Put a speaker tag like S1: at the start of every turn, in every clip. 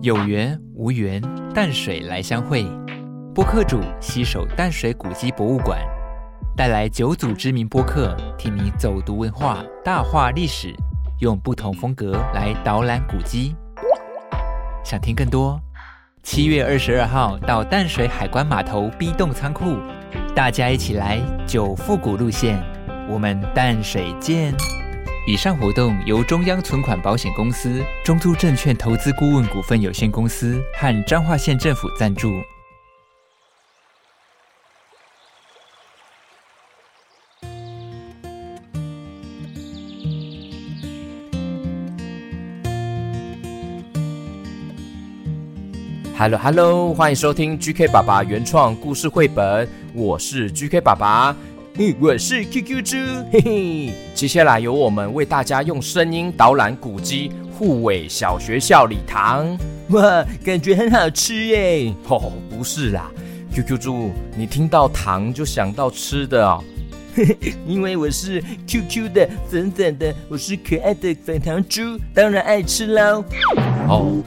S1: 有缘无缘，淡水来相会。播客主携手淡水古迹博物馆，带来九组知名播客，替你走读文化、大话历史，用不同风格来导览古迹。想听更多？七月二十二号到淡水海关码头 B 栋仓库，大家一起来九复古路线，我们淡水见。以上活动由中央存款保险公司、中租证券投资顾问股份有限公司和彰化县政府赞助。
S2: Hello Hello，欢迎收听 GK 爸爸原创故事绘本，我是 GK 爸爸。我是 QQ 猪，嘿嘿。接下来由我们为大家用声音导览古迹护尾小学校礼堂。
S3: 哇，感觉很好吃耶！
S2: 哦，不是啦，QQ 猪，你听到糖就想到吃的哦。
S3: 嘿嘿，因为我是 QQ 的粉粉的，我是可爱的粉糖猪，当然爱吃喽。
S2: 哦，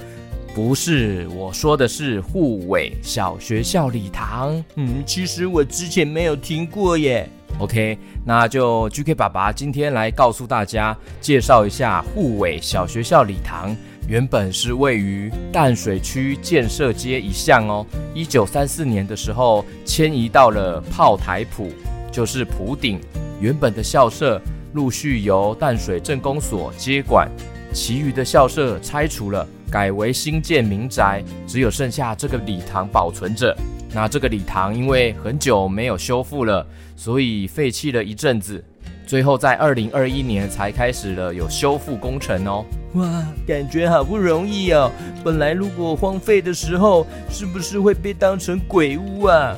S2: 不是，我说的是护尾小学校礼堂。
S3: 嗯，其实我之前没有听过耶。
S2: OK，那就 GK 爸爸今天来告诉大家，介绍一下护尾小学校礼堂。原本是位于淡水区建设街一巷哦。一九三四年的时候，迁移到了炮台埔，就是埔顶。原本的校舍陆续由淡水镇公所接管，其余的校舍拆除了，改为新建民宅，只有剩下这个礼堂保存着。那这个礼堂因为很久没有修复了，所以废弃了一阵子，最后在二零二一年才开始了有修复工程哦。
S3: 哇，感觉好不容易哦！本来如果荒废的时候，是不是会被当成鬼屋啊？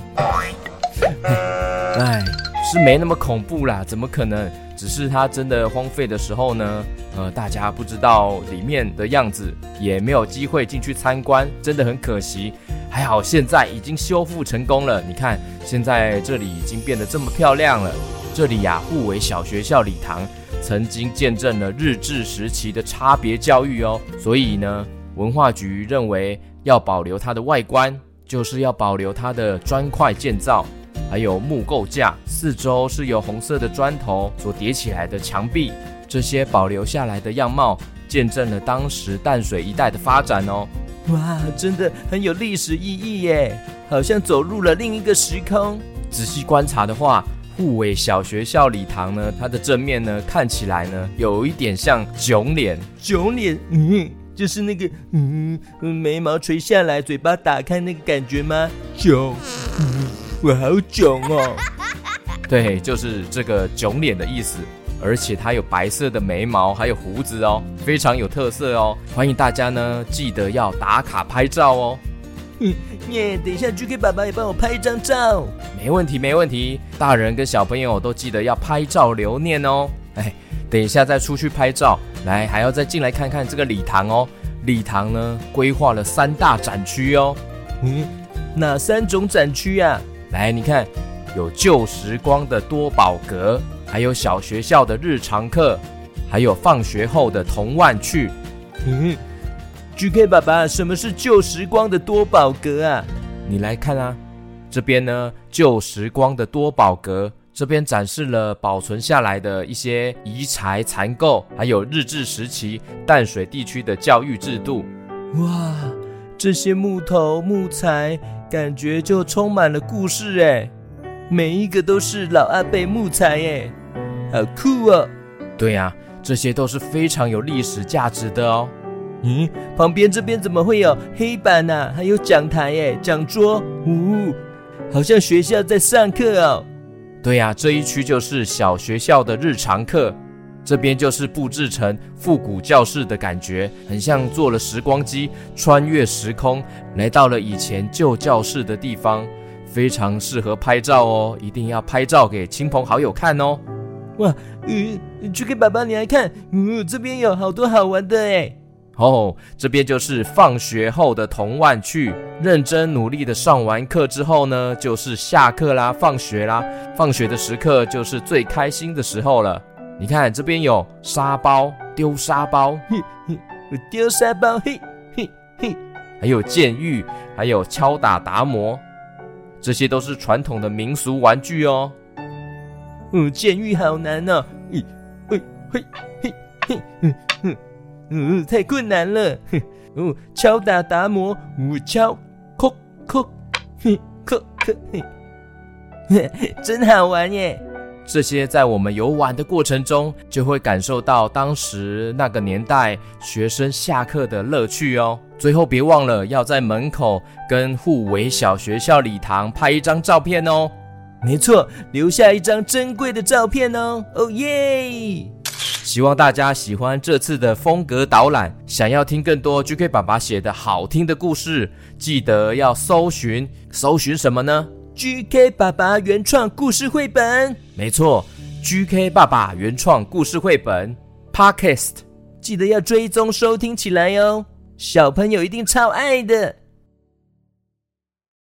S2: 哎，是没那么恐怖啦，怎么可能？只是它真的荒废的时候呢，呃，大家不知道里面的样子，也没有机会进去参观，真的很可惜。还好现在已经修复成功了，你看现在这里已经变得这么漂亮了。这里呀，互为小学校礼堂，曾经见证了日治时期的差别教育哦。所以呢，文化局认为要保留它的外观，就是要保留它的砖块建造，还有木构架，四周是由红色的砖头所叠起来的墙壁，这些保留下来的样貌，见证了当时淡水一带的发展哦。
S3: 哇，真的很有历史意义耶！好像走入了另一个时空。
S2: 仔细观察的话，护尾小学校礼堂呢，它的正面呢，看起来呢，有一点像囧脸。
S3: 囧脸，嗯，就是那个嗯，眉毛垂下来，嘴巴打开那个感觉吗？囧，我好囧哦。
S2: 对，就是这个囧脸的意思。而且它有白色的眉毛，还有胡子哦，非常有特色哦。欢迎大家呢，记得要打卡拍照哦。
S3: 耶，等一下 GK 爸爸也帮我拍一张照。
S2: 没问题，没问题。大人跟小朋友都记得要拍照留念哦。哎，等一下再出去拍照，来还要再进来看看这个礼堂哦。礼堂呢，规划了三大展区哦。
S3: 嗯，哪三种展区啊？
S2: 来，你看，有旧时光的多宝阁。还有小学校的日常课，还有放学后的童玩趣。
S3: 嗯，GK 爸爸，什么是旧时光的多宝格啊？
S2: 你来看啊，这边呢，旧时光的多宝格，这边展示了保存下来的一些遗材残构，还有日治时期淡水地区的教育制度。
S3: 哇，这些木头木材，感觉就充满了故事哎，每一个都是老阿伯木材哎。好酷哦！
S2: 对呀，这些都是非常有历史价值的哦。
S3: 嗯，旁边这边怎么会有黑板呢？还有讲台耶，讲桌，呜，好像学校在上课哦。
S2: 对呀，这一区就是小学校的日常课，这边就是布置成复古教室的感觉，很像坐了时光机穿越时空，来到了以前旧教室的地方，非常适合拍照哦，一定要拍照给亲朋好友看哦。
S3: 哇，嗯，去给爸爸你来看，嗯，这边有好多好玩的哎。
S2: 哦，这边就是放学后的童玩去，认真努力的上完课之后呢，就是下课啦，放学啦。放学的时刻就是最开心的时候了。你看这边有沙包，丢沙包，
S3: 丢沙包，嘿嘿嘿，
S2: 还有剑玉，还有敲打达摩，这些都是传统的民俗玩具哦。
S3: 嗯，监狱好难哦，嘿，嘿，嘿，嘿，嘿，嗯嗯嗯，太困难了。哦，敲打达摩，五敲，叩叩，嘿，叩叩，嘿，真好玩耶！
S2: 这些在我们游玩的过程中，就会感受到当时那个年代学生下课的乐趣哦。最后别忘了要在门口跟互为小学校礼堂拍一张照片哦。
S3: 没错，留下一张珍贵的照片哦。哦耶！
S2: 希望大家喜欢这次的风格导览。想要听更多 GK 爸爸写的好听的故事，记得要搜寻搜寻什么呢
S3: ？GK 爸爸原创故事绘本，
S2: 没错，GK 爸爸原创故事绘本 Podcast，
S3: 记得要追踪收听起来哟，小朋友一定超爱的。